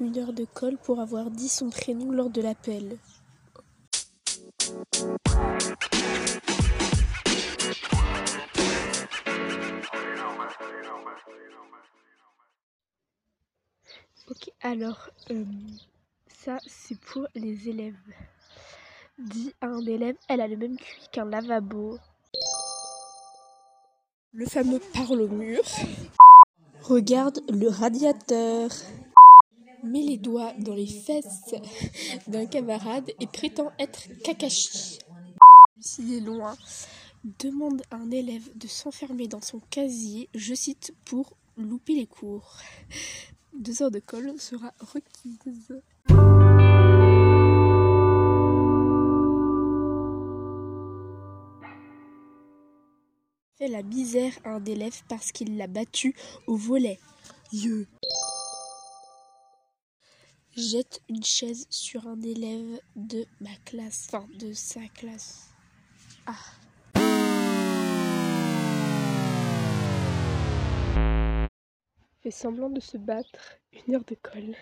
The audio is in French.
Une heure de colle pour avoir dit son prénom lors de l'appel. Ok, alors, euh, ça c'est pour les élèves. Dis à un élève, elle a le même QI qu'un lavabo. Le fameux parle au mur. Regarde le radiateur. Met les doigts dans les fesses d'un camarade et prétend être Kakashi. S'il est loin, demande à un élève de s'enfermer dans son casier, je cite, pour louper les cours. Deux heures de colle sera requise. Fait la misère à un élève parce qu'il l'a battu au volet. Yeux. Jette une chaise sur un élève de ma classe, enfin de sa classe. Ah. Fait semblant de se battre, une heure de colle.